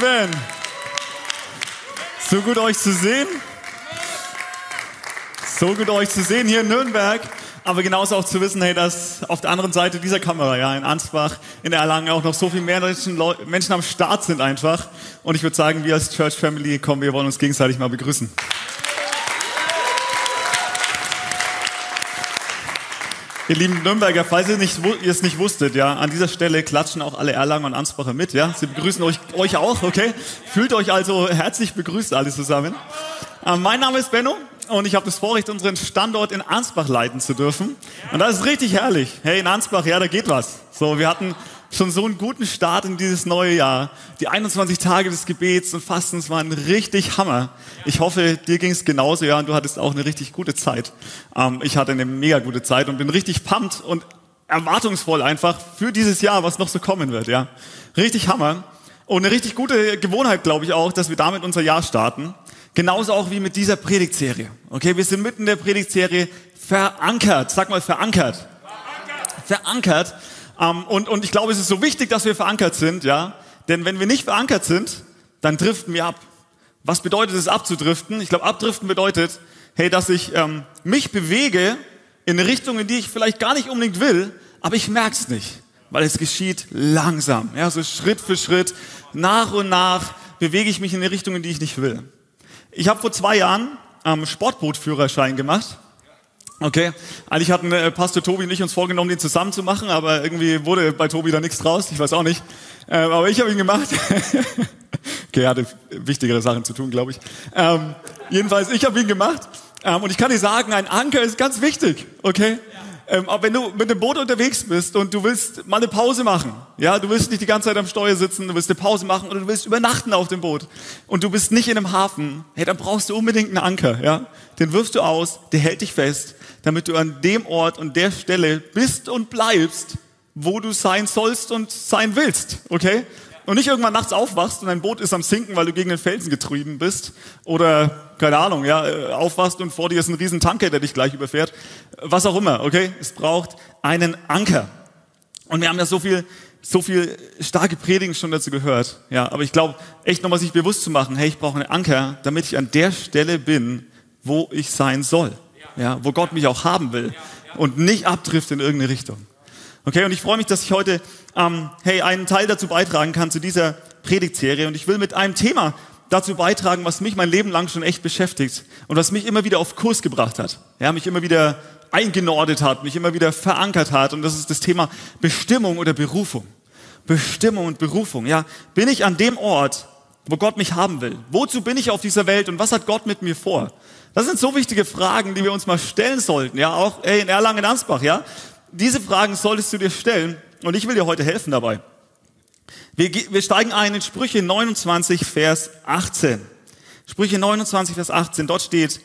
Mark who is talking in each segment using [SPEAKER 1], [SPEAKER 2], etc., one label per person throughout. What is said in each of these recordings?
[SPEAKER 1] Amen. So gut euch zu sehen. So gut euch zu sehen hier in Nürnberg. Aber genauso auch zu wissen, hey, dass auf der anderen Seite dieser Kamera, ja, in Ansbach, in Erlangen auch noch so viel mehr Menschen, Menschen am Start sind einfach. Und ich würde sagen, wir als Church Family kommen, wir wollen uns gegenseitig mal begrüßen. Ihr lieben Nürnberger, falls ihr, nicht, ihr es nicht wusstet, ja, an dieser Stelle klatschen auch alle Erlanger und Ansbacher mit, ja. Sie begrüßen euch, euch auch, okay? Fühlt euch also herzlich begrüßt alle zusammen. Äh, mein Name ist Benno und ich habe das Vorrecht, unseren Standort in Ansbach leiten zu dürfen. Und das ist richtig herrlich. Hey, in Ansbach, ja, da geht was. So, wir hatten schon so einen guten Start in dieses neue Jahr. Die 21 Tage des Gebets und Fastens waren richtig Hammer. Ich hoffe, dir ging es genauso, ja, und du hattest auch eine richtig gute Zeit. Ähm, ich hatte eine mega gute Zeit und bin richtig pumped und erwartungsvoll einfach für dieses Jahr, was noch so kommen wird, ja. Richtig Hammer. Und eine richtig gute Gewohnheit, glaube ich auch, dass wir damit unser Jahr starten. Genauso auch wie mit dieser Predigtserie. Okay, wir sind mitten in der Predigtserie verankert. Sag mal verankert. Verankert. verankert. Ähm, und, und ich glaube, es ist so wichtig, dass wir verankert sind, ja. Denn wenn wir nicht verankert sind, dann driften wir ab. Was bedeutet es abzudriften? Ich glaube, abdriften bedeutet, hey, dass ich ähm, mich bewege in eine Richtung, in die ich vielleicht gar nicht unbedingt will, aber ich merke es nicht, weil es geschieht langsam. Ja, so Schritt für Schritt, nach und nach bewege ich mich in eine Richtung, in die ich nicht will. Ich habe vor zwei Jahren ähm, Sportbootführerschein gemacht Okay, eigentlich hatten äh, Pastor Tobi und ich uns vorgenommen, den zusammen zu machen, aber irgendwie wurde bei Tobi da nichts draus, ich weiß auch nicht. Ähm, aber ich habe ihn gemacht. okay, er hatte wichtigere Sachen zu tun, glaube ich. Ähm, jedenfalls, ich habe ihn gemacht. Ähm, und ich kann dir sagen, ein Anker ist ganz wichtig, okay? Ähm, aber wenn du mit dem Boot unterwegs bist und du willst mal eine Pause machen, ja, du willst nicht die ganze Zeit am Steuer sitzen, du willst eine Pause machen oder du willst übernachten auf dem Boot und du bist nicht in einem Hafen, hey, dann brauchst du unbedingt einen Anker, ja? Den wirfst du aus, der hält dich fest, damit du an dem Ort und der Stelle bist und bleibst, wo du sein sollst und sein willst, okay? Und nicht irgendwann nachts aufwachst und dein Boot ist am Sinken, weil du gegen den Felsen getrieben bist oder keine Ahnung, ja, äh, aufwachst und vor dir ist ein riesen Tanker, der dich gleich überfährt. Was auch immer, okay? Es braucht einen Anker. Und wir haben ja so viel, so viel starke Predigen schon dazu gehört. Ja, aber ich glaube, echt nochmal sich bewusst zu machen, hey, ich brauche einen Anker, damit ich an der Stelle bin, wo ich sein soll. Ja, wo Gott mich auch haben will und nicht abtrifft in irgendeine Richtung. Okay, und ich freue mich, dass ich heute ähm, hey, einen Teil dazu beitragen kann zu dieser Predigtserie. Und ich will mit einem Thema dazu beitragen, was mich mein Leben lang schon echt beschäftigt und was mich immer wieder auf Kurs gebracht hat. Ja, mich immer wieder eingenordet hat, mich immer wieder verankert hat. Und das ist das Thema Bestimmung oder Berufung. Bestimmung und Berufung. Ja, bin ich an dem Ort, wo Gott mich haben will? Wozu bin ich auf dieser Welt und was hat Gott mit mir vor? Das sind so wichtige Fragen, die wir uns mal stellen sollten. Ja, auch ey, in Erlangen-Ansbach. Ja, diese Fragen solltest du dir stellen und ich will dir heute helfen dabei. Wir, wir steigen ein in Sprüche 29, Vers 18. Sprüche 29, Vers 18, dort steht,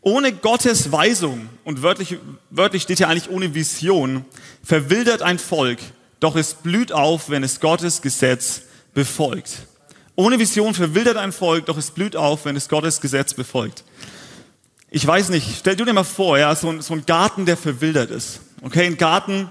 [SPEAKER 1] ohne Gottes Weisung, und wörtlich, wörtlich steht ja eigentlich ohne Vision, verwildert ein Volk, doch es blüht auf, wenn es Gottes Gesetz befolgt. Ohne Vision verwildert ein Volk, doch es blüht auf, wenn es Gottes Gesetz befolgt. Ich weiß nicht, stell du dir mal vor, ja, so ein, so ein Garten, der verwildert ist. Okay, ein Garten,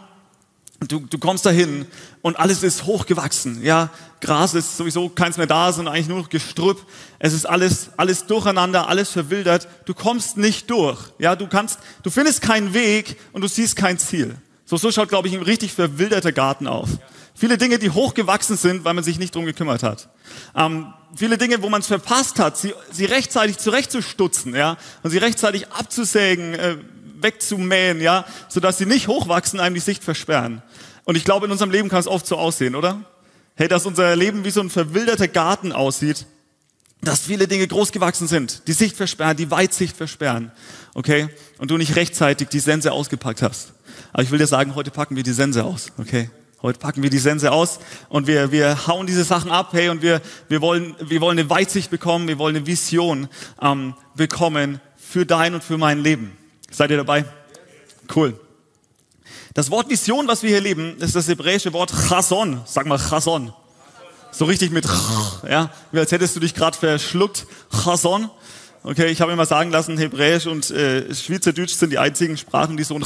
[SPEAKER 1] du, du kommst dahin und alles ist hochgewachsen. Ja, Gras ist sowieso keins mehr da, sondern eigentlich nur noch Gestrüpp. Es ist alles, alles durcheinander, alles verwildert. Du kommst nicht durch. Ja, du kannst, du findest keinen Weg und du siehst kein Ziel. So, so schaut, glaube ich, ein richtig verwilderter Garten auf. Viele Dinge, die hochgewachsen sind, weil man sich nicht drum gekümmert hat. Ähm, viele Dinge, wo man es verpasst hat, sie, sie rechtzeitig zurechtzustutzen, ja, und sie rechtzeitig abzusägen, äh, wegzumähen, ja, sodass sie nicht hochwachsen, einem die Sicht versperren. Und ich glaube, in unserem Leben kann es oft so aussehen, oder? Hey, dass unser Leben wie so ein verwilderter Garten aussieht, dass viele Dinge groß gewachsen sind, die Sicht versperren, die Weitsicht versperren, okay? Und du nicht rechtzeitig die Sense ausgepackt hast. Aber ich will dir sagen, heute packen wir die Sense aus, okay? Heute packen wir die Sense aus und wir, wir hauen diese Sachen ab, hey, und wir, wir, wollen, wir wollen eine Weitsicht bekommen, wir wollen eine Vision ähm, bekommen für dein und für mein Leben. Seid ihr dabei? Cool. Das Wort Vision, was wir hier leben, ist das hebräische Wort Chason. Sag mal Chason. So richtig mit, ja, wie als hättest du dich gerade verschluckt. Chason. Okay, ich habe immer sagen lassen, Hebräisch und äh, Schweizerdeutsch sind die einzigen Sprachen, die so ein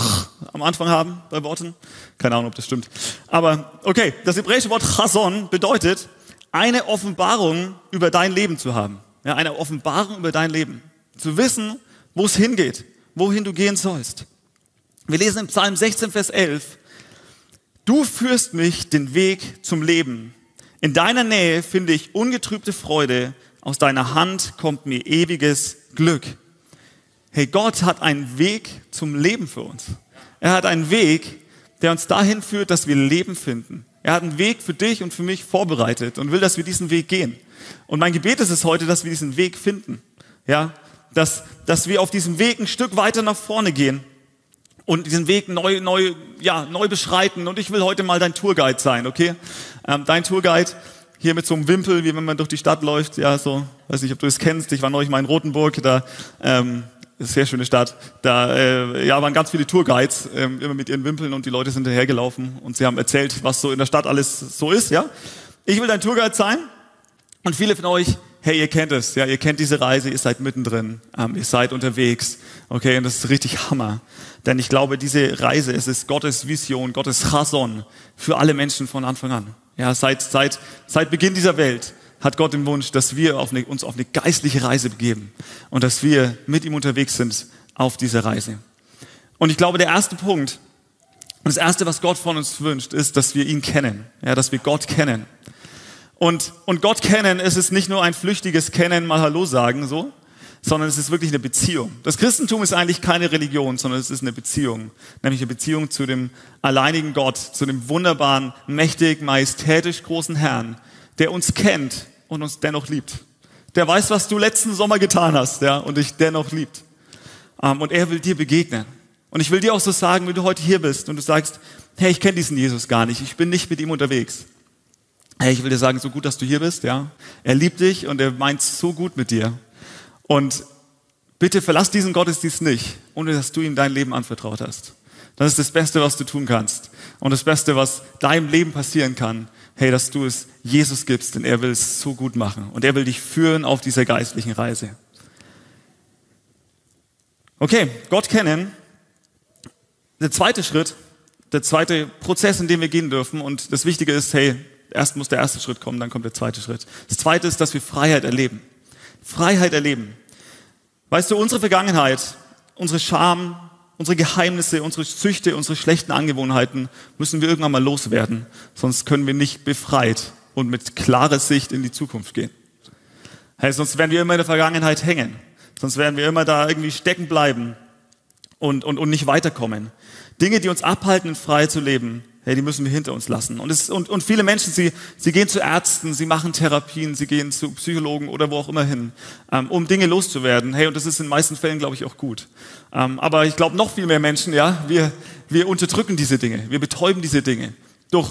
[SPEAKER 1] am Anfang haben bei Worten. Keine Ahnung, ob das stimmt. Aber okay, das hebräische Wort Chason bedeutet eine Offenbarung über dein Leben zu haben. Ja, eine Offenbarung über dein Leben. Zu wissen, wo es hingeht, wohin du gehen sollst. Wir lesen im Psalm 16, Vers 11, Du führst mich den Weg zum Leben. In deiner Nähe finde ich ungetrübte Freude. Aus deiner Hand kommt mir ewiges Glück. Hey, Gott hat einen Weg zum Leben für uns. Er hat einen Weg, der uns dahin führt, dass wir Leben finden. Er hat einen Weg für dich und für mich vorbereitet und will, dass wir diesen Weg gehen. Und mein Gebet ist es heute, dass wir diesen Weg finden. Ja, dass, dass wir auf diesem Weg ein Stück weiter nach vorne gehen und diesen Weg neu, neu, ja, neu beschreiten. Und ich will heute mal dein Tourguide sein, okay? Ähm, dein Tourguide hier mit so einem Wimpel, wie wenn man durch die Stadt läuft. Ja, so, weiß nicht, ob du es kennst. Ich war neulich mal in Rothenburg, da ähm, sehr schöne Stadt. Da äh, ja, waren ganz viele Tourguides, äh, immer mit ihren Wimpeln und die Leute sind hinterhergelaufen und sie haben erzählt, was so in der Stadt alles so ist. Ja, Ich will dein Tourguide sein und viele von euch, hey, ihr kennt es, ja, ihr kennt diese Reise, ihr seid mittendrin, ähm, ihr seid unterwegs, okay, und das ist richtig Hammer. Denn ich glaube, diese Reise, es ist Gottes Vision, Gottes Chason für alle Menschen von Anfang an. Ja, seit, seit, seit Beginn dieser Welt hat Gott den Wunsch, dass wir auf eine, uns auf eine geistliche Reise begeben und dass wir mit ihm unterwegs sind auf dieser Reise. Und ich glaube, der erste Punkt und das erste, was Gott von uns wünscht, ist, dass wir ihn kennen, ja, dass wir Gott kennen. Und, und Gott kennen, es ist nicht nur ein flüchtiges Kennen, mal Hallo sagen, so, sondern es ist wirklich eine Beziehung. Das Christentum ist eigentlich keine Religion, sondern es ist eine Beziehung, nämlich eine Beziehung zu dem alleinigen Gott, zu dem wunderbaren, mächtig, majestätisch großen Herrn, der uns kennt und uns dennoch liebt. Der weiß, was du letzten Sommer getan hast, ja, und dich dennoch liebt. Ähm, und er will dir begegnen. Und ich will dir auch so sagen, wenn du heute hier bist und du sagst, hey, ich kenne diesen Jesus gar nicht, ich bin nicht mit ihm unterwegs. Hey, ich will dir sagen, so gut, dass du hier bist, ja. Er liebt dich und er meint so gut mit dir. Und bitte verlass diesen Gottesdienst nicht, ohne dass du ihm dein Leben anvertraut hast. Das ist das Beste, was du tun kannst. Und das Beste, was deinem Leben passieren kann, hey, dass du es Jesus gibst, denn er will es so gut machen und er will dich führen auf dieser geistlichen Reise. Okay, Gott kennen. Der zweite Schritt, der zweite Prozess, in dem wir gehen dürfen und das Wichtige ist, hey, erst muss der erste Schritt kommen, dann kommt der zweite Schritt. Das zweite ist, dass wir Freiheit erleben. Freiheit erleben. Weißt du, unsere Vergangenheit, unsere Scham, unsere Geheimnisse, unsere Süchte, unsere schlechten Angewohnheiten müssen wir irgendwann mal loswerden. Sonst können wir nicht befreit und mit klarer Sicht in die Zukunft gehen. Hey, sonst werden wir immer in der Vergangenheit hängen. Sonst werden wir immer da irgendwie stecken bleiben und, und, und nicht weiterkommen. Dinge, die uns abhalten, frei zu leben, hey, die müssen wir hinter uns lassen. Und, es, und, und viele Menschen, sie, sie gehen zu Ärzten, sie machen Therapien, sie gehen zu Psychologen oder wo auch immer hin, ähm, um Dinge loszuwerden. Hey, und das ist in den meisten Fällen, glaube ich, auch gut. Ähm, aber ich glaube, noch viel mehr Menschen, ja, wir, wir unterdrücken diese Dinge, wir betäuben diese Dinge durch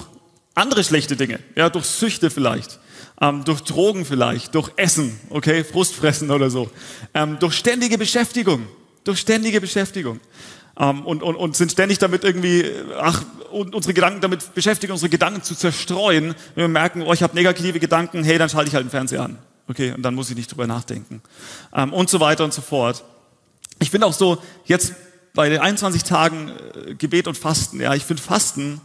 [SPEAKER 1] andere schlechte Dinge, ja, durch Süchte vielleicht. Ähm, durch Drogen vielleicht, durch Essen, okay, Frustfressen oder so, ähm, durch ständige Beschäftigung, durch ständige Beschäftigung ähm, und, und, und sind ständig damit irgendwie, ach, und unsere Gedanken damit beschäftigt, unsere Gedanken zu zerstreuen. Wenn wir merken, oh, ich habe negative Gedanken, hey, dann schalte ich halt den Fernseher an. Okay, und dann muss ich nicht drüber nachdenken. Ähm, und so weiter und so fort. Ich finde auch so, jetzt bei den 21 Tagen äh, Gebet und Fasten, ja, ich finde Fasten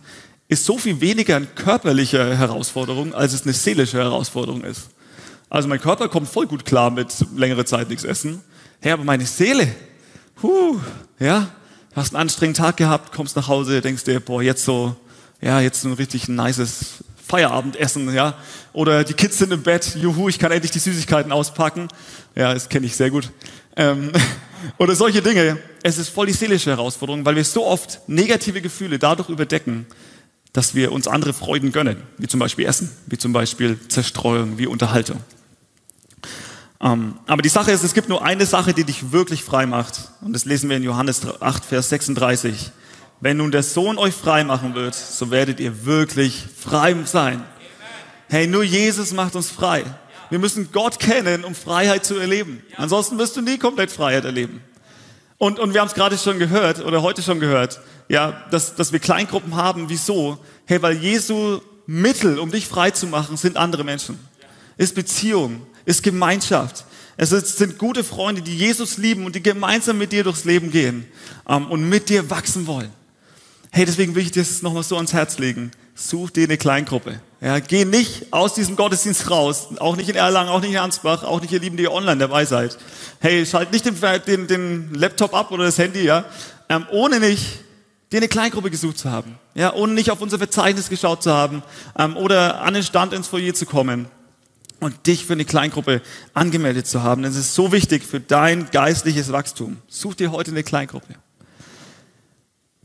[SPEAKER 1] ist so viel weniger eine körperliche Herausforderung, als es eine seelische Herausforderung ist. Also mein Körper kommt voll gut klar mit längere Zeit nichts essen. Hey, aber meine Seele, huh, ja, hast einen anstrengenden Tag gehabt, kommst nach Hause, denkst dir, boah, jetzt so, ja, jetzt ein richtig nices Feierabendessen, ja. Oder die Kids sind im Bett, juhu, ich kann endlich die Süßigkeiten auspacken. Ja, das kenne ich sehr gut. Ähm, oder solche Dinge. Es ist voll die seelische Herausforderung, weil wir so oft negative Gefühle dadurch überdecken, dass wir uns andere Freuden gönnen, wie zum Beispiel Essen, wie zum Beispiel Zerstreuung, wie Unterhaltung. Ähm, aber die Sache ist, es gibt nur eine Sache, die dich wirklich frei macht. Und das lesen wir in Johannes 8, Vers 36. Wenn nun der Sohn euch frei machen wird, so werdet ihr wirklich frei sein. Hey, nur Jesus macht uns frei. Wir müssen Gott kennen, um Freiheit zu erleben. Ansonsten wirst du nie komplett Freiheit erleben. Und, und wir haben es gerade schon gehört oder heute schon gehört, ja, dass, dass wir Kleingruppen haben. Wieso? Hey, weil Jesu Mittel, um dich frei zu machen, sind andere Menschen. Ist Beziehung, ist Gemeinschaft. Es sind gute Freunde, die Jesus lieben und die gemeinsam mit dir durchs Leben gehen ähm, und mit dir wachsen wollen. Hey, deswegen will ich dir das nochmal so ans Herz legen. Such dir eine Kleingruppe. Ja, geh nicht aus diesem Gottesdienst raus. Auch nicht in Erlangen, auch nicht in Ansbach, auch nicht ihr Lieben, die ihr online dabei seid. Hey, schalt nicht den, den, den Laptop ab oder das Handy, ja, ähm, ohne nicht dir eine Kleingruppe gesucht zu haben. Ja, ohne nicht auf unser Verzeichnis geschaut zu haben ähm, oder an den Stand ins Foyer zu kommen und dich für eine Kleingruppe angemeldet zu haben. Das ist so wichtig für dein geistliches Wachstum. Such dir heute eine Kleingruppe.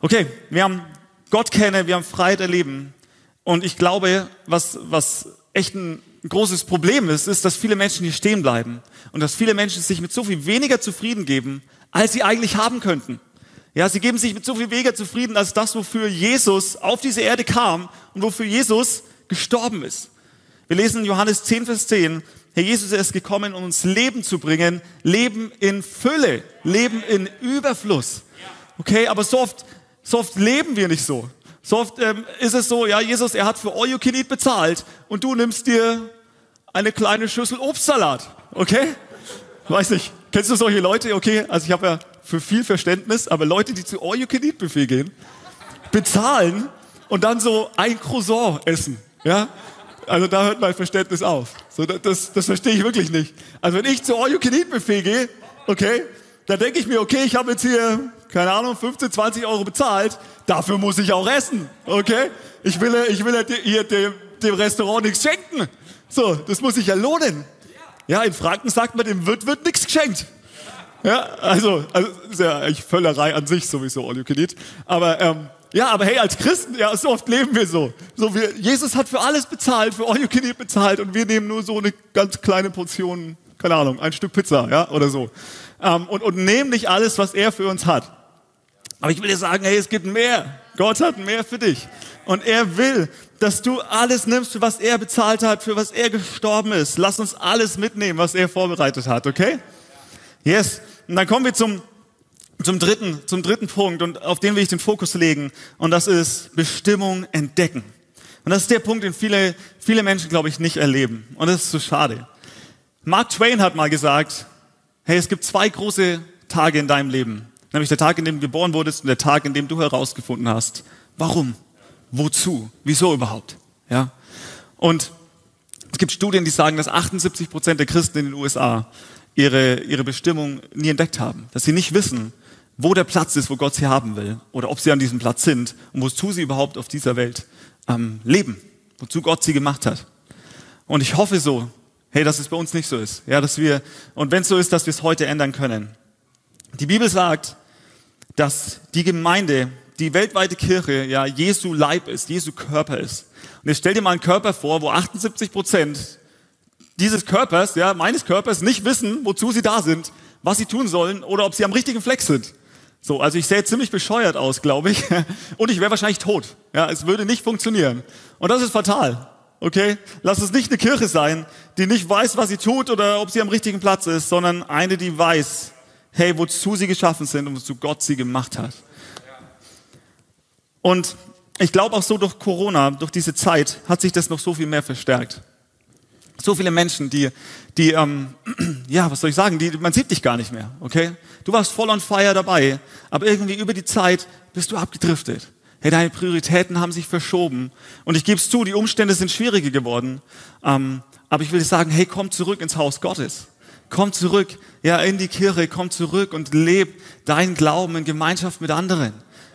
[SPEAKER 1] Okay, wir haben Gott kennen, wir haben Freiheit erleben. Und ich glaube, was, was echt ein großes Problem ist, ist, dass viele Menschen hier stehen bleiben und dass viele Menschen sich mit so viel weniger zufrieden geben, als sie eigentlich haben könnten. Ja, sie geben sich mit so viel weniger zufrieden als das, wofür Jesus auf diese Erde kam und wofür Jesus gestorben ist. Wir lesen Johannes 10, Vers 10, Herr Jesus ist gekommen, um uns Leben zu bringen, Leben in Fülle, Leben in Überfluss. Okay, aber so oft, so oft leben wir nicht so. So oft ähm, ist es so, ja, Jesus, er hat für All You Can Eat bezahlt und du nimmst dir eine kleine Schüssel Obstsalat. Okay? Weiß nicht. Kennst du solche Leute? Okay, also ich habe ja für viel Verständnis, aber Leute, die zu All You Can Eat Buffet gehen, bezahlen und dann so ein Croissant essen. Ja? Also da hört mein Verständnis auf. So, das, das verstehe ich wirklich nicht. Also wenn ich zu All You Can Eat Buffet gehe, okay, da denke ich mir, okay, ich habe jetzt hier, keine Ahnung, 15, 20 Euro bezahlt, dafür muss ich auch essen, okay? Ich will, ich will hier dem, dem Restaurant nichts schenken. So, das muss sich ja lohnen. Ja, in Franken sagt man, dem Wirt wird nichts geschenkt. Ja, also, also ist ja eigentlich Völlerei an sich sowieso, all you can eat. Aber ähm, ja, aber hey, als Christen, ja, so oft leben wir so. So wir, Jesus hat für alles bezahlt, für all you can eat bezahlt und wir nehmen nur so eine ganz kleine Portion, keine Ahnung, ein Stück Pizza, ja, oder so. Ähm, und, und nehmen nicht alles, was er für uns hat. Aber ich will dir sagen, hey, es gibt mehr. Gott hat mehr für dich. Und er will, dass du alles nimmst, für was er bezahlt hat, für was er gestorben ist. Lass uns alles mitnehmen, was er vorbereitet hat, okay? Yes. Und dann kommen wir zum, zum dritten, zum dritten Punkt und auf den will ich den Fokus legen. Und das ist Bestimmung entdecken. Und das ist der Punkt, den viele, viele Menschen, glaube ich, nicht erleben. Und das ist so schade. Mark Twain hat mal gesagt, hey, es gibt zwei große Tage in deinem Leben. Nämlich der Tag, in dem du geboren wurdest und der Tag, in dem du herausgefunden hast, warum, wozu, wieso überhaupt. Ja? Und es gibt Studien, die sagen, dass 78 Prozent der Christen in den USA ihre, ihre Bestimmung nie entdeckt haben. Dass sie nicht wissen, wo der Platz ist, wo Gott sie haben will. Oder ob sie an diesem Platz sind und wozu sie überhaupt auf dieser Welt ähm, leben. Wozu Gott sie gemacht hat. Und ich hoffe so, hey, dass es bei uns nicht so ist. Ja, dass wir, und wenn es so ist, dass wir es heute ändern können. Die Bibel sagt, dass die Gemeinde, die weltweite Kirche, ja, Jesu Leib ist, Jesu Körper ist. Und jetzt stell dir mal einen Körper vor, wo 78 Prozent dieses Körpers, ja, meines Körpers nicht wissen, wozu sie da sind, was sie tun sollen oder ob sie am richtigen Fleck sind. So, also ich sähe ziemlich bescheuert aus, glaube ich. Und ich wäre wahrscheinlich tot. Ja, es würde nicht funktionieren. Und das ist fatal. Okay? Lass es nicht eine Kirche sein, die nicht weiß, was sie tut oder ob sie am richtigen Platz ist, sondern eine, die weiß, hey, wozu sie geschaffen sind und wozu Gott sie gemacht hat. Und ich glaube auch so durch Corona, durch diese Zeit, hat sich das noch so viel mehr verstärkt. So viele Menschen, die, die, ähm, ja, was soll ich sagen, die, man sieht dich gar nicht mehr, okay? Du warst voll on fire dabei, aber irgendwie über die Zeit bist du abgedriftet. Hey, deine Prioritäten haben sich verschoben. Und ich gebe es zu, die Umstände sind schwieriger geworden. Ähm, aber ich will dir sagen, hey, komm zurück ins Haus Gottes. Komm zurück, ja, in die Kirche, komm zurück und leb deinen Glauben in Gemeinschaft mit anderen.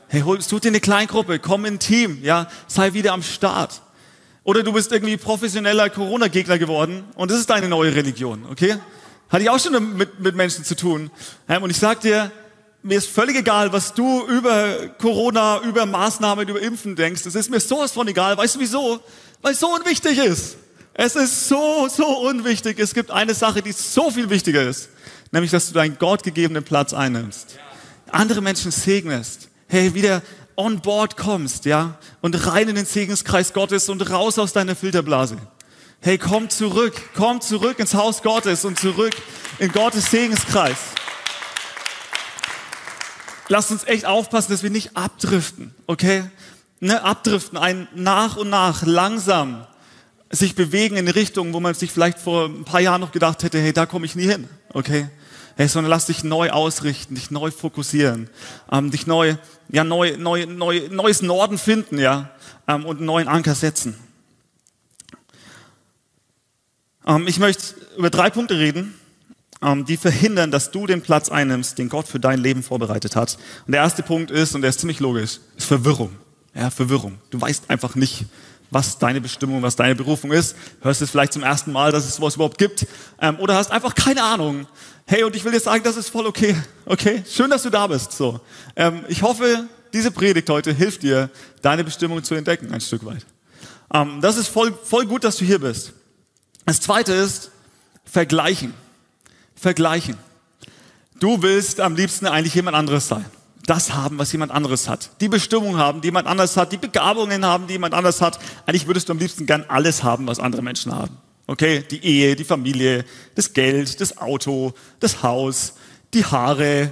[SPEAKER 1] Hey, hol, such dir eine Kleingruppe, komm in ein Team, ja, sei wieder am Start. Oder du bist irgendwie professioneller Corona-Gegner geworden und das ist deine neue Religion, okay? Hatte ich auch schon mit, mit Menschen zu tun. Und ich sag dir, mir ist völlig egal, was du über Corona, über Maßnahmen, über Impfen denkst. Es ist mir sowas von egal. Weißt du wieso? Weil es so unwichtig ist. Es ist so, so unwichtig. Es gibt eine Sache, die so viel wichtiger ist. Nämlich, dass du deinen Gott gegebenen Platz einnimmst. Andere Menschen segnest. Hey, wieder on board kommst, ja, und rein in den Segenskreis Gottes und raus aus deiner Filterblase. Hey, komm zurück, komm zurück ins Haus Gottes und zurück in Gottes Segenskreis. Lass uns echt aufpassen, dass wir nicht abdriften, okay? Ne, abdriften, ein nach und nach langsam sich bewegen in Richtung, wo man sich vielleicht vor ein paar Jahren noch gedacht hätte, hey, da komme ich nie hin, okay? Hey, sondern lass dich neu ausrichten, dich neu fokussieren, ähm, dich neu, ja, neu, neu, neu, neues Norden finden, ja, ähm, und einen neuen Anker setzen. Ähm, ich möchte über drei Punkte reden, ähm, die verhindern, dass du den Platz einnimmst, den Gott für dein Leben vorbereitet hat. Und der erste Punkt ist, und der ist ziemlich logisch, ist Verwirrung. Ja, Verwirrung. Du weißt einfach nicht, was deine Bestimmung, was deine Berufung ist. Hörst es vielleicht zum ersten Mal, dass es sowas überhaupt gibt. Ähm, oder hast einfach keine Ahnung. Hey, und ich will dir sagen, das ist voll okay. Okay? Schön, dass du da bist. So. Ähm, ich hoffe, diese Predigt heute hilft dir, deine Bestimmung zu entdecken, ein Stück weit. Ähm, das ist voll, voll gut, dass du hier bist. Das zweite ist vergleichen. Vergleichen. Du willst am liebsten eigentlich jemand anderes sein. Das haben, was jemand anderes hat. Die Bestimmung haben, die jemand anderes hat. Die Begabungen haben, die jemand anderes hat. Eigentlich würdest du am liebsten gern alles haben, was andere Menschen haben. Okay? Die Ehe, die Familie, das Geld, das Auto, das Haus, die Haare,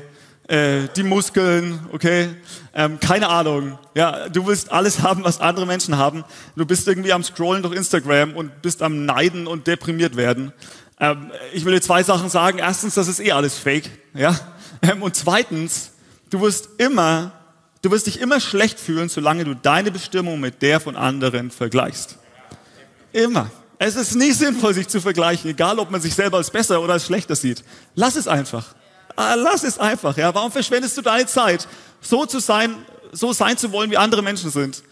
[SPEAKER 1] äh, die Muskeln, okay? Ähm, keine Ahnung. Ja, du willst alles haben, was andere Menschen haben. Du bist irgendwie am Scrollen durch Instagram und bist am Neiden und deprimiert werden. Ähm, ich will dir zwei Sachen sagen. Erstens, das ist eh alles Fake, ja? Ähm, und zweitens, du wirst immer, du wirst dich immer schlecht fühlen, solange du deine Bestimmung mit der von anderen vergleichst. Immer. Es ist nie sinnvoll, sich zu vergleichen, egal ob man sich selber als besser oder als schlechter sieht. Lass es einfach. Ah, lass es einfach, ja. Warum verschwendest du deine Zeit, so zu sein, so sein zu wollen, wie andere Menschen sind,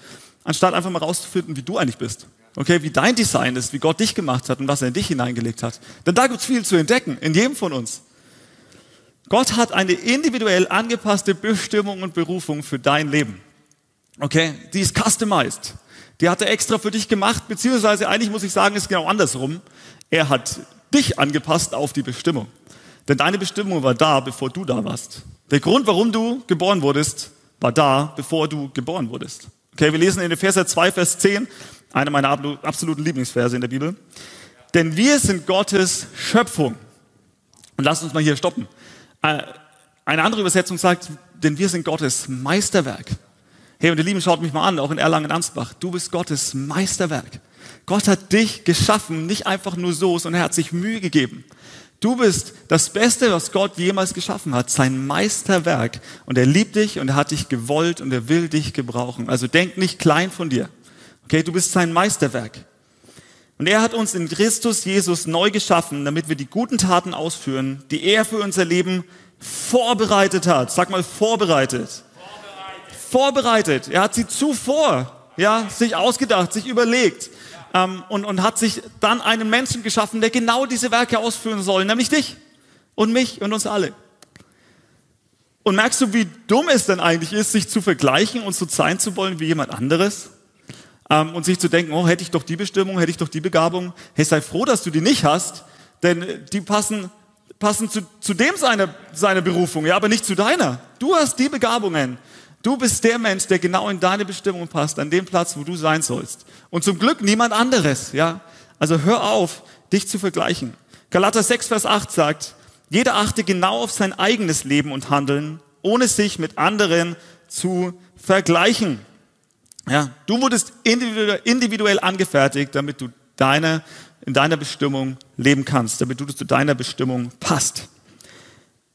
[SPEAKER 1] anstatt einfach mal rauszufinden, wie du eigentlich bist? Okay, wie dein Design ist, wie Gott dich gemacht hat und was er in dich hineingelegt hat. Denn da gibt es viel zu entdecken, in jedem von uns. Gott hat eine individuell angepasste Bestimmung und Berufung für dein Leben. Okay, die ist customized. Die hat er extra für dich gemacht, beziehungsweise eigentlich muss ich sagen, ist genau andersrum. Er hat dich angepasst auf die Bestimmung. Denn deine Bestimmung war da, bevor du da warst. Der Grund, warum du geboren wurdest, war da, bevor du geboren wurdest. Okay, wir lesen in Epheser 2, Vers 10, einer meiner absoluten Lieblingsverse in der Bibel. Denn wir sind Gottes Schöpfung. Und lasst uns mal hier stoppen. Äh, eine andere Übersetzung sagt, denn wir sind Gottes Meisterwerk. Hey, und ihr Lieben, schaut mich mal an, auch in Erlangen-Ansbach. Du bist Gottes Meisterwerk. Gott hat dich geschaffen, nicht einfach nur so, sondern er hat sich Mühe gegeben. Du bist das Beste, was Gott jemals geschaffen hat, sein Meisterwerk. Und er liebt dich und er hat dich gewollt und er will dich gebrauchen. Also denk nicht klein von dir. Okay, du bist sein Meisterwerk. Und er hat uns in Christus Jesus neu geschaffen, damit wir die guten Taten ausführen, die er für unser Leben vorbereitet hat. Sag mal vorbereitet. Vorbereitet. vorbereitet. Er hat sie zuvor, ja, sich ausgedacht, sich überlegt ähm, und, und hat sich dann einen Menschen geschaffen, der genau diese Werke ausführen soll, nämlich dich und mich und uns alle. Und merkst du, wie dumm es denn eigentlich ist, sich zu vergleichen und so sein zu wollen wie jemand anderes? Ähm, und sich zu denken, oh, hätte ich doch die Bestimmung, hätte ich doch die Begabung. Hey, sei froh, dass du die nicht hast, denn die passen, passen zu, zu dem seine, seine Berufung, ja, aber nicht zu deiner. Du hast die Begabungen. Du bist der Mensch, der genau in deine Bestimmung passt, an dem Platz, wo du sein sollst. Und zum Glück niemand anderes, ja. Also hör auf, dich zu vergleichen. Galater 6, Vers 8 sagt, jeder achte genau auf sein eigenes Leben und Handeln, ohne sich mit anderen zu vergleichen. Ja, du wurdest individuell angefertigt, damit du deine, in deiner Bestimmung leben kannst, damit du zu deiner Bestimmung passt.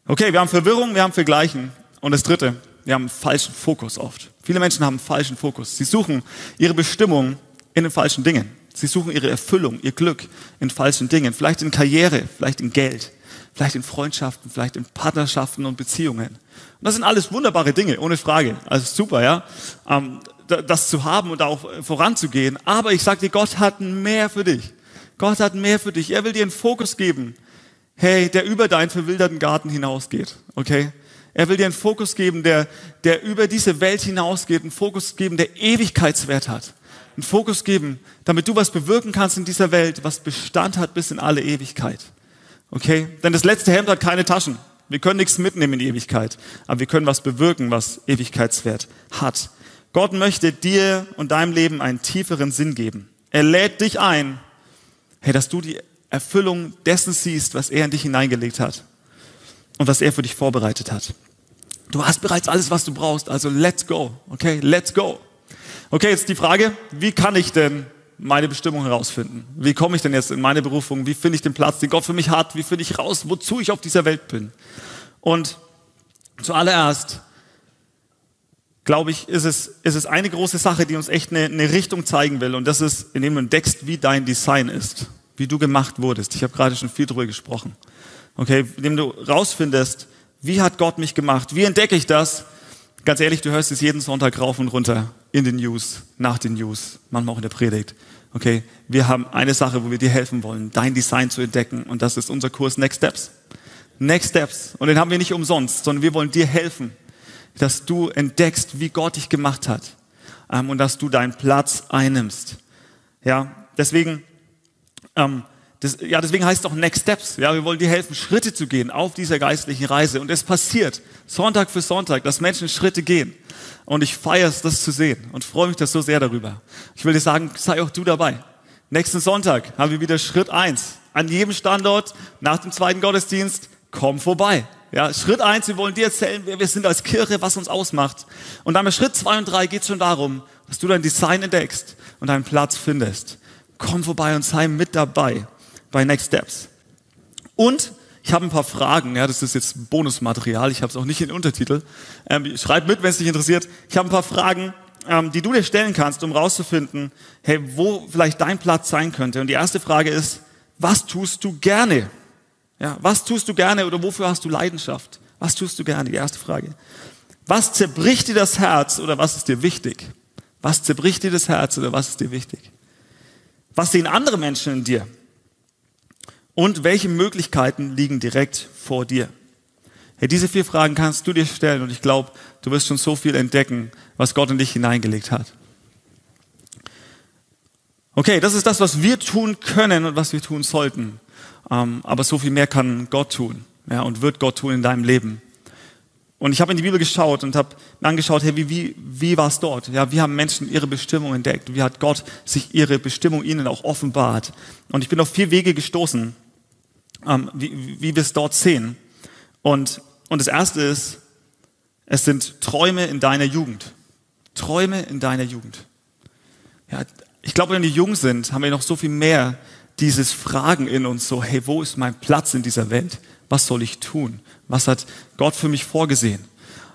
[SPEAKER 1] Okay, wir haben Verwirrung, wir haben Vergleichen. Und das dritte, wir haben falschen Fokus oft. Viele Menschen haben falschen Fokus. Sie suchen ihre Bestimmung in den falschen Dingen. Sie suchen ihre Erfüllung, ihr Glück in falschen Dingen. Vielleicht in Karriere, vielleicht in Geld, vielleicht in Freundschaften, vielleicht in Partnerschaften und Beziehungen. Und das sind alles wunderbare Dinge, ohne Frage. Also super, ja, ähm, das zu haben und auch voranzugehen. Aber ich sage dir, Gott hat mehr für dich. Gott hat mehr für dich. Er will dir einen Fokus geben, hey, der über deinen verwilderten Garten hinausgeht. Okay? Er will dir einen Fokus geben, der, der über diese Welt hinausgeht, einen Fokus geben, der Ewigkeitswert hat. Einen Fokus geben, damit du was bewirken kannst in dieser Welt, was Bestand hat bis in alle Ewigkeit. Okay? Denn das letzte Hemd hat keine Taschen. Wir können nichts mitnehmen in die Ewigkeit, aber wir können was bewirken, was Ewigkeitswert hat. Gott möchte dir und deinem Leben einen tieferen Sinn geben. Er lädt dich ein, hey, dass du die Erfüllung dessen siehst, was er in dich hineingelegt hat und was er für dich vorbereitet hat. Du hast bereits alles, was du brauchst, also let's go. Okay, let's go. Okay, jetzt die Frage, wie kann ich denn meine Bestimmung herausfinden. Wie komme ich denn jetzt in meine Berufung? Wie finde ich den Platz, den Gott für mich hat? Wie finde ich raus, wozu ich auf dieser Welt bin? Und zuallererst, glaube ich, ist es, ist es eine große Sache, die uns echt eine, eine Richtung zeigen will. Und das ist, indem du entdeckst, wie dein Design ist, wie du gemacht wurdest. Ich habe gerade schon viel darüber gesprochen. Okay, indem du rausfindest, wie hat Gott mich gemacht? Wie entdecke ich das? Ganz ehrlich, du hörst es jeden Sonntag rauf und runter in den News, nach den News, manchmal auch in der Predigt. Okay, wir haben eine Sache, wo wir dir helfen wollen, dein Design zu entdecken und das ist unser Kurs Next Steps. Next Steps. Und den haben wir nicht umsonst, sondern wir wollen dir helfen, dass du entdeckst, wie Gott dich gemacht hat ähm, und dass du deinen Platz einnimmst. Ja, deswegen ähm, das, ja, deswegen heißt es auch Next Steps. Ja, wir wollen dir helfen, Schritte zu gehen auf dieser geistlichen Reise. Und es passiert Sonntag für Sonntag, dass Menschen Schritte gehen. Und ich feiere es, das zu sehen und freue mich das so sehr darüber. Ich will dir sagen, sei auch du dabei. Nächsten Sonntag haben wir wieder Schritt eins An jedem Standort, nach dem zweiten Gottesdienst, komm vorbei. Ja, Schritt eins, wir wollen dir erzählen, wer wir sind als Kirche, was uns ausmacht. Und dann bei Schritt zwei und drei geht es schon darum, dass du dein Design entdeckst und deinen Platz findest. Komm vorbei und sei mit dabei bei Next Steps. Und ich habe ein paar Fragen, ja, das ist jetzt Bonusmaterial, ich habe es auch nicht in den Untertitel. Ähm, schreib mit, wenn es dich interessiert. Ich habe ein paar Fragen, ähm, die du dir stellen kannst, um rauszufinden, hey, wo vielleicht dein Platz sein könnte. Und die erste Frage ist, was tust du gerne? Ja, was tust du gerne oder wofür hast du Leidenschaft? Was tust du gerne? Die erste Frage. Was zerbricht dir das Herz oder was ist dir wichtig? Was zerbricht dir das Herz oder was ist dir wichtig? Was sehen andere Menschen in dir? Und welche Möglichkeiten liegen direkt vor dir? Hey, diese vier Fragen kannst du dir stellen und ich glaube, du wirst schon so viel entdecken, was Gott in dich hineingelegt hat. Okay, das ist das, was wir tun können und was wir tun sollten. Ähm, aber so viel mehr kann Gott tun ja, und wird Gott tun in deinem Leben. Und ich habe in die Bibel geschaut und habe mir angeschaut, hey, wie, wie, wie war es dort? Ja, wie haben Menschen ihre Bestimmung entdeckt? Wie hat Gott sich ihre Bestimmung ihnen auch offenbart? Und ich bin auf vier Wege gestoßen, ähm, wie, wie wir es dort sehen. Und, und das erste ist, es sind Träume in deiner Jugend. Träume in deiner Jugend. Ja, ich glaube, wenn wir jung sind, haben wir noch so viel mehr dieses Fragen in uns, so, hey, wo ist mein Platz in dieser Welt? Was soll ich tun? Was hat Gott für mich vorgesehen?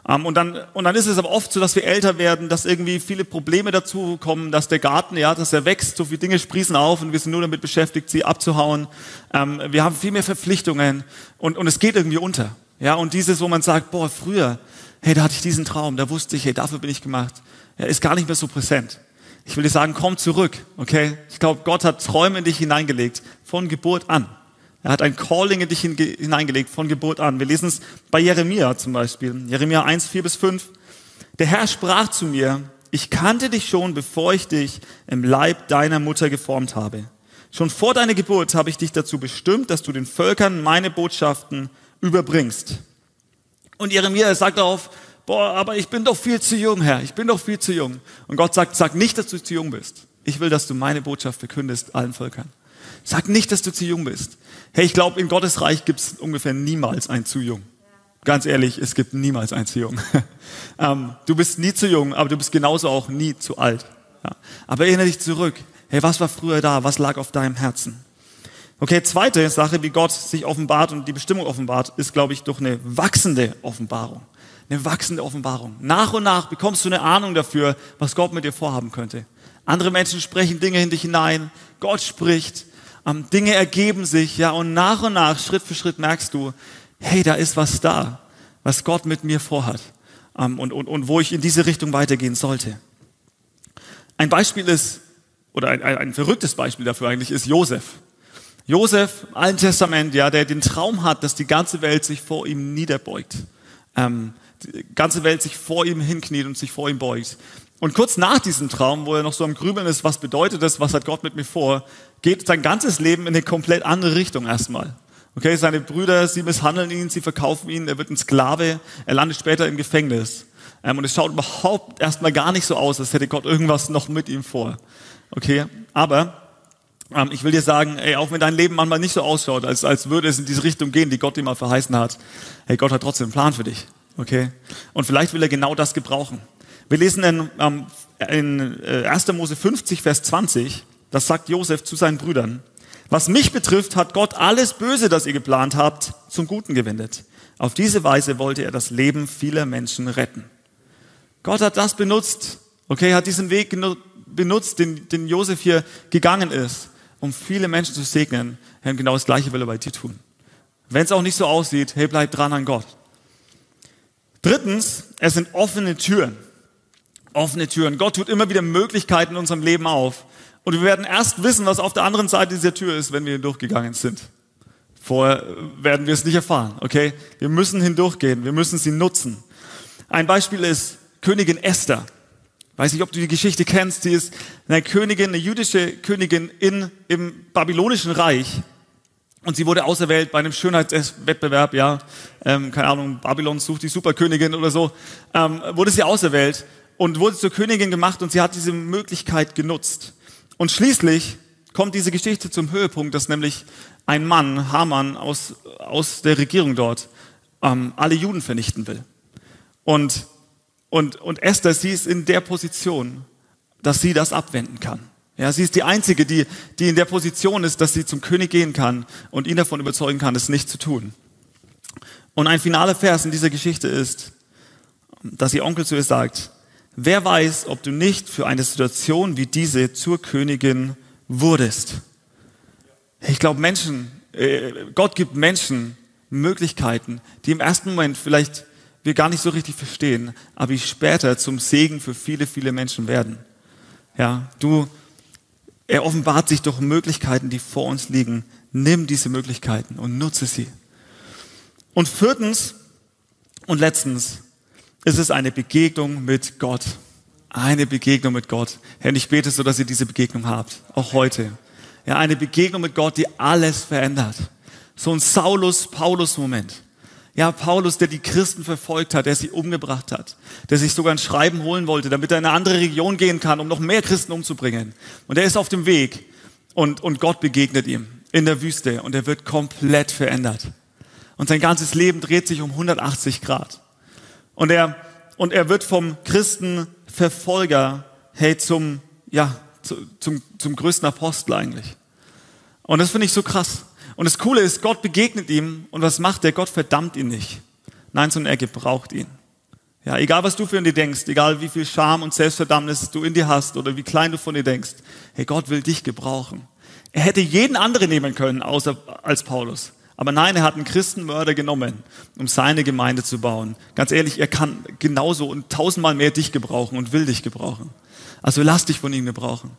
[SPEAKER 1] Ähm, und, dann, und dann ist es aber oft so, dass wir älter werden, dass irgendwie viele Probleme dazu kommen, dass der Garten, ja, dass er wächst, so viele Dinge sprießen auf und wir sind nur damit beschäftigt, sie abzuhauen. Ähm, wir haben viel mehr Verpflichtungen und, und es geht irgendwie unter. Ja, und dieses, wo man sagt, boah, früher, hey, da hatte ich diesen Traum, da wusste ich, hey, dafür bin ich gemacht, ja, ist gar nicht mehr so präsent. Ich will dir sagen, komm zurück, okay? Ich glaube, Gott hat Träume in dich hineingelegt, von Geburt an. Er hat ein Calling in dich hineingelegt von Geburt an. Wir lesen es bei Jeremia zum Beispiel. Jeremia 1, 4 bis 5. Der Herr sprach zu mir, ich kannte dich schon, bevor ich dich im Leib deiner Mutter geformt habe. Schon vor deiner Geburt habe ich dich dazu bestimmt, dass du den Völkern meine Botschaften überbringst. Und Jeremia sagt darauf, boah, aber ich bin doch viel zu jung, Herr, ich bin doch viel zu jung. Und Gott sagt, sag nicht, dass du zu jung bist. Ich will, dass du meine Botschaft verkündest allen Völkern. Sag nicht, dass du zu jung bist. Hey, ich glaube, in Gottes Reich gibt es ungefähr niemals ein zu jung. Ganz ehrlich, es gibt niemals ein zu jung. ähm, du bist nie zu jung, aber du bist genauso auch nie zu alt. Ja. Aber erinnere dich zurück. Hey, was war früher da? Was lag auf deinem Herzen? Okay, zweite Sache, wie Gott sich offenbart und die Bestimmung offenbart, ist, glaube ich, durch eine wachsende Offenbarung. Eine wachsende Offenbarung. Nach und nach bekommst du eine Ahnung dafür, was Gott mit dir vorhaben könnte. Andere Menschen sprechen Dinge in dich hinein. Gott spricht ähm, Dinge ergeben sich, ja, und nach und nach, Schritt für Schritt merkst du, hey, da ist was da, was Gott mit mir vorhat ähm, und, und, und wo ich in diese Richtung weitergehen sollte. Ein Beispiel ist, oder ein, ein, verrücktes Beispiel dafür eigentlich, ist Josef. Josef, im Alten Testament, ja, der den Traum hat, dass die ganze Welt sich vor ihm niederbeugt. Ähm, die ganze Welt sich vor ihm hinkniet und sich vor ihm beugt. Und kurz nach diesem Traum, wo er noch so am Grübeln ist, was bedeutet das, was hat Gott mit mir vor, geht sein ganzes Leben in eine komplett andere Richtung erstmal. Okay, seine Brüder, sie misshandeln ihn, sie verkaufen ihn, er wird ein Sklave, er landet später im Gefängnis. Ähm, und es schaut überhaupt erstmal gar nicht so aus, als hätte Gott irgendwas noch mit ihm vor. Okay, aber ähm, ich will dir sagen, ey, auch wenn dein Leben manchmal nicht so ausschaut, als, als würde es in diese Richtung gehen, die Gott dir mal verheißen hat, hey, Gott hat trotzdem einen Plan für dich. Okay? Und vielleicht will er genau das gebrauchen. Wir lesen in, ähm, in 1. Mose 50, Vers 20, Das sagt Josef zu seinen Brüdern. Was mich betrifft, hat Gott alles Böse, das ihr geplant habt, zum Guten gewendet. Auf diese Weise wollte er das Leben vieler Menschen retten. Gott hat das benutzt, okay, hat diesen Weg benutzt, den, den Josef hier gegangen ist, um viele Menschen zu segnen. Herr, genau das Gleiche will er bei dir tun. Wenn es auch nicht so aussieht, hey, bleib dran an Gott. Drittens, es sind offene Türen. Offene Türen. Gott tut immer wieder Möglichkeiten in unserem Leben auf. Und wir werden erst wissen, was auf der anderen Seite dieser Tür ist, wenn wir hindurchgegangen sind. Vorher werden wir es nicht erfahren, okay? Wir müssen hindurchgehen, wir müssen sie nutzen. Ein Beispiel ist Königin Esther. Weiß nicht, ob du die Geschichte kennst. Sie ist eine Königin, eine jüdische Königin in, im babylonischen Reich. Und sie wurde auserwählt bei einem Schönheitswettbewerb, ja, ähm, keine Ahnung, Babylon sucht die Superkönigin oder so, ähm, wurde sie auserwählt und wurde zur Königin gemacht und sie hat diese Möglichkeit genutzt. Und schließlich kommt diese Geschichte zum Höhepunkt, dass nämlich ein Mann, Haman aus, aus der Regierung dort, ähm, alle Juden vernichten will. Und, und, und Esther, sie ist in der Position, dass sie das abwenden kann. Ja, sie ist die Einzige, die, die in der Position ist, dass sie zum König gehen kann und ihn davon überzeugen kann, es nicht zu tun. Und ein finaler Vers in dieser Geschichte ist, dass ihr Onkel zu ihr sagt, wer weiß, ob du nicht für eine Situation wie diese zur Königin wurdest. Ich glaube, Menschen, äh, Gott gibt Menschen Möglichkeiten, die im ersten Moment vielleicht wir gar nicht so richtig verstehen, aber die später zum Segen für viele, viele Menschen werden. Ja, du, er offenbart sich durch Möglichkeiten, die vor uns liegen. Nimm diese Möglichkeiten und nutze sie. Und viertens und letztens ist es eine Begegnung mit Gott. Eine Begegnung mit Gott. Herr, ich bete so, dass ihr diese Begegnung habt. Auch heute. Ja, eine Begegnung mit Gott, die alles verändert. So ein Saulus-Paulus-Moment. Ja, Paulus, der die Christen verfolgt hat, der sie umgebracht hat, der sich sogar ein Schreiben holen wollte, damit er in eine andere Region gehen kann, um noch mehr Christen umzubringen. Und er ist auf dem Weg und, und Gott begegnet ihm in der Wüste und er wird komplett verändert. Und sein ganzes Leben dreht sich um 180 Grad. Und er, und er wird vom Christenverfolger, hey, zum, ja, zu, zum, zum größten Apostel eigentlich. Und das finde ich so krass. Und das Coole ist, Gott begegnet ihm und was macht er? Gott verdammt ihn nicht. Nein, sondern er gebraucht ihn. Ja, egal was du für ihn dir denkst, egal wie viel Scham und Selbstverdammnis du in dir hast oder wie klein du von dir denkst, hey, Gott will dich gebrauchen. Er hätte jeden anderen nehmen können, außer als Paulus. Aber nein, er hat einen Christenmörder genommen, um seine Gemeinde zu bauen. Ganz ehrlich, er kann genauso und tausendmal mehr dich gebrauchen und will dich gebrauchen. Also lass dich von ihm gebrauchen.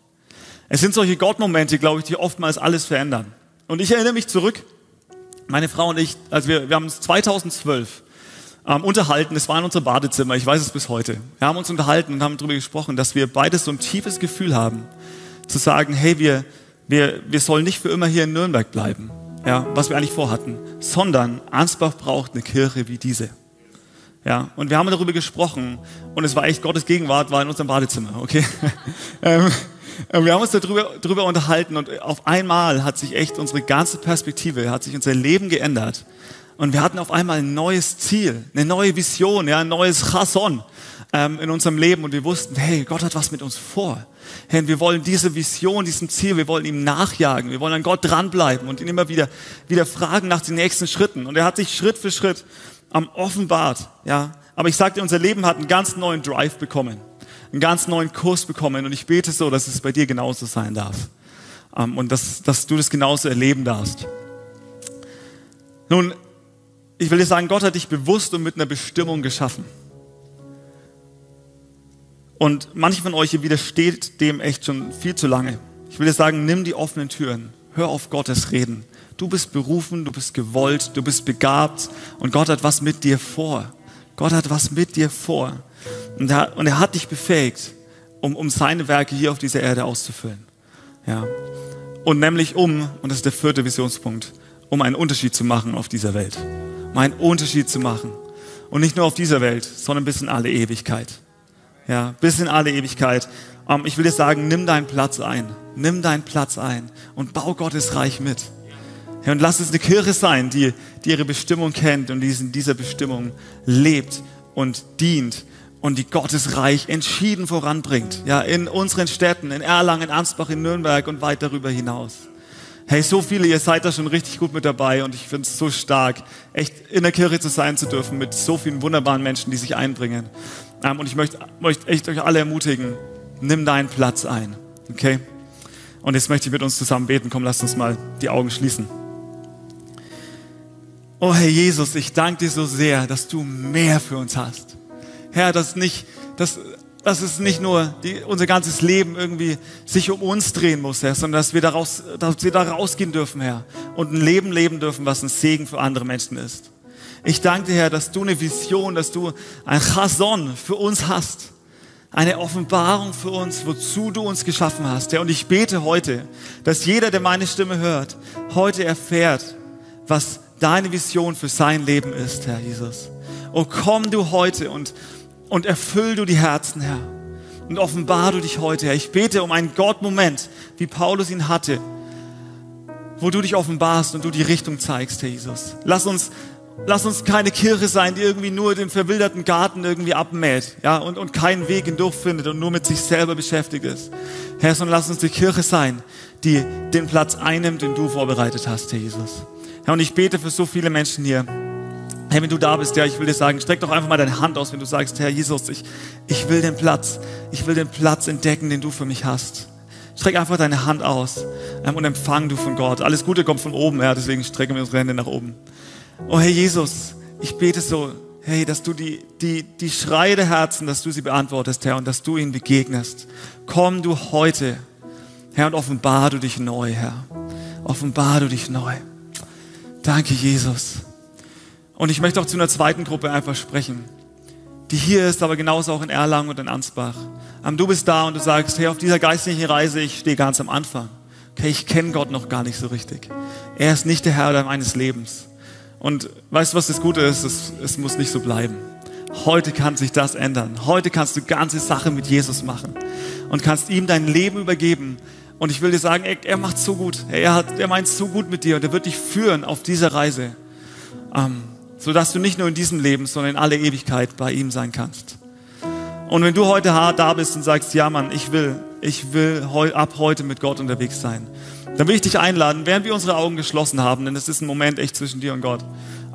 [SPEAKER 1] Es sind solche Gottmomente, glaube ich, die oftmals alles verändern. Und ich erinnere mich zurück, meine Frau und ich, also wir, wir haben uns 2012 ähm, unterhalten, es war in unserem Badezimmer, ich weiß es bis heute. Wir haben uns unterhalten und haben darüber gesprochen, dass wir beides so ein tiefes Gefühl haben, zu sagen, hey, wir, wir, wir sollen nicht für immer hier in Nürnberg bleiben, ja, was wir eigentlich vorhatten, sondern Ansbach braucht eine Kirche wie diese. Ja, und wir haben darüber gesprochen und es war echt Gottes Gegenwart, war in unserem Badezimmer, okay? ähm, äh, wir haben uns darüber, darüber unterhalten und auf einmal hat sich echt unsere ganze Perspektive, hat sich unser Leben geändert. Und wir hatten auf einmal ein neues Ziel, eine neue Vision, ja, ein neues Chasson ähm, in unserem Leben. Und wir wussten, hey, Gott hat was mit uns vor. Hey, wir wollen diese Vision, diesem Ziel, wir wollen ihm nachjagen. Wir wollen an Gott dranbleiben und ihn immer wieder, wieder fragen nach den nächsten Schritten. Und er hat sich Schritt für Schritt am offenbart, ja. Aber ich sagte, unser Leben hat einen ganz neuen Drive bekommen einen ganz neuen Kurs bekommen. Und ich bete so, dass es bei dir genauso sein darf. Ähm, und dass, dass du das genauso erleben darfst. Nun, ich will dir sagen, Gott hat dich bewusst und mit einer Bestimmung geschaffen. Und manche von euch widersteht dem echt schon viel zu lange. Ich will dir sagen, nimm die offenen Türen. Hör auf Gottes Reden. Du bist berufen, du bist gewollt, du bist begabt und Gott hat was mit dir vor. Gott hat was mit dir vor. Und er, und er hat dich befähigt, um, um seine Werke hier auf dieser Erde auszufüllen. Ja. Und nämlich um, und das ist der vierte Visionspunkt, um einen Unterschied zu machen auf dieser Welt. Um einen Unterschied zu machen. Und nicht nur auf dieser Welt, sondern bis in alle Ewigkeit. Ja, bis in alle Ewigkeit. Um, ich will dir sagen, nimm deinen Platz ein. Nimm deinen Platz ein und bau Gottes Reich mit. Ja, und lass es eine Kirche sein, die, die ihre Bestimmung kennt und die in dieser Bestimmung lebt und dient und die Gottes Reich entschieden voranbringt. Ja, in unseren Städten, in Erlangen, Ansbach, in Nürnberg und weit darüber hinaus. Hey, so viele, ihr seid da schon richtig gut mit dabei und ich finde es so stark, echt in der Kirche zu sein zu dürfen mit so vielen wunderbaren Menschen, die sich einbringen. Ähm, und ich möchte, möchte echt euch alle ermutigen, nimm deinen Platz ein. Okay? Und jetzt möchte ich mit uns zusammen beten. Komm, lasst uns mal die Augen schließen. Oh Herr Jesus, ich danke dir so sehr, dass du mehr für uns hast. Herr, dass nicht, dass dass es nicht nur die, unser ganzes Leben irgendwie sich um uns drehen muss, Herr, sondern dass wir, daraus, dass wir da rausgehen dürfen, Herr, und ein Leben leben dürfen, was ein Segen für andere Menschen ist. Ich danke dir, Herr, dass du eine Vision, dass du ein Chason für uns hast. Eine Offenbarung für uns, wozu du uns geschaffen hast. Herr. Und ich bete heute, dass jeder, der meine Stimme hört, heute erfährt, was deine Vision für sein Leben ist, Herr Jesus. Oh, komm du heute und und erfüll du die Herzen, Herr. Und offenbar du dich heute, Herr. Ich bete um einen Gott-Moment, wie Paulus ihn hatte, wo du dich offenbarst und du die Richtung zeigst, Herr Jesus. Lass uns, lass uns keine Kirche sein, die irgendwie nur den verwilderten Garten irgendwie abmäht, ja, und, und keinen Weg hindurch findet und nur mit sich selber beschäftigt ist. Herr, sondern lass uns die Kirche sein, die den Platz einnimmt, den du vorbereitet hast, Herr Jesus. Herr, und ich bete für so viele Menschen hier, Hey, wenn du da bist, ja, ich will dir sagen, streck doch einfach mal deine Hand aus, wenn du sagst, Herr Jesus, ich, ich will den Platz, ich will den Platz entdecken, den du für mich hast. Streck einfach deine Hand aus ähm, und empfang du von Gott. Alles Gute kommt von oben, ja, deswegen strecken wir unsere Hände nach oben. Oh, Herr Jesus, ich bete so, hey, dass du die, die, die Schreie der Herzen, dass du sie beantwortest, Herr, und dass du ihnen begegnest. Komm du heute, Herr, und offenbar du dich neu, Herr. Offenbar du dich neu. Danke, Jesus. Und ich möchte auch zu einer zweiten Gruppe einfach sprechen, die hier ist, aber genauso auch in Erlangen und in Ansbach. Ähm, du bist da und du sagst, hey, auf dieser geistlichen Reise, ich stehe ganz am Anfang. Okay, ich kenne Gott noch gar nicht so richtig. Er ist nicht der Herr meines Lebens. Und weißt du, was das Gute ist? Es, es muss nicht so bleiben. Heute kann sich das ändern. Heute kannst du ganze Sache mit Jesus machen und kannst ihm dein Leben übergeben. Und ich will dir sagen, er, er macht so gut. Er, hat, er meint so gut mit dir und er wird dich führen auf dieser Reise. Ähm, sodass du nicht nur in diesem Leben, sondern in alle Ewigkeit bei ihm sein kannst. Und wenn du heute da bist und sagst, ja Mann, ich will, ich will ab heute mit Gott unterwegs sein, dann will ich dich einladen, während wir unsere Augen geschlossen haben, denn es ist ein Moment echt zwischen dir und Gott,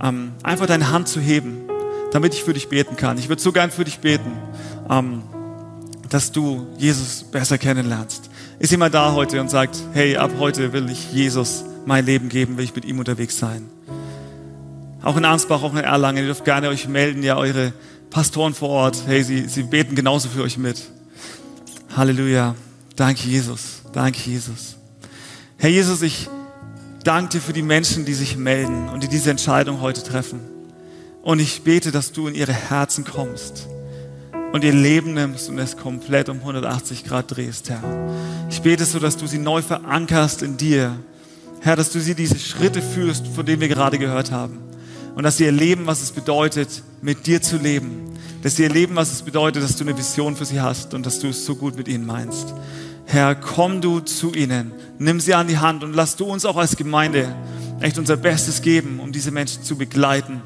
[SPEAKER 1] ähm, einfach deine Hand zu heben, damit ich für dich beten kann. Ich würde so gern für dich beten, ähm, dass du Jesus besser kennenlernst. Ist jemand da heute und sagt, hey, ab heute will ich Jesus mein Leben geben, will ich mit ihm unterwegs sein? Auch in Ansbach, auch in Erlangen. Ihr dürft gerne euch melden, ja, eure Pastoren vor Ort. Hey, sie, sie beten genauso für euch mit. Halleluja. Danke, Jesus. Danke, Jesus. Herr Jesus, ich danke dir für die Menschen, die sich melden und die diese Entscheidung heute treffen. Und ich bete, dass du in ihre Herzen kommst und ihr Leben nimmst und es komplett um 180 Grad drehst, Herr. Ich bete so, dass du sie neu verankerst in dir. Herr, dass du sie diese Schritte führst, von denen wir gerade gehört haben und dass sie erleben, was es bedeutet, mit dir zu leben. Dass sie erleben, was es bedeutet, dass du eine Vision für sie hast und dass du es so gut mit ihnen meinst. Herr, komm du zu ihnen, nimm sie an die Hand und lass du uns auch als Gemeinde echt unser Bestes geben, um diese Menschen zu begleiten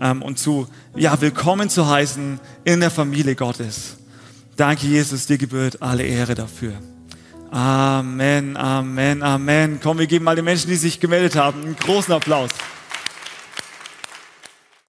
[SPEAKER 1] ähm, und zu, ja, willkommen zu heißen in der Familie Gottes. Danke, Jesus, dir gebührt alle Ehre dafür. Amen, Amen, Amen. Komm, wir geben mal den Menschen, die sich gemeldet haben, einen großen Applaus.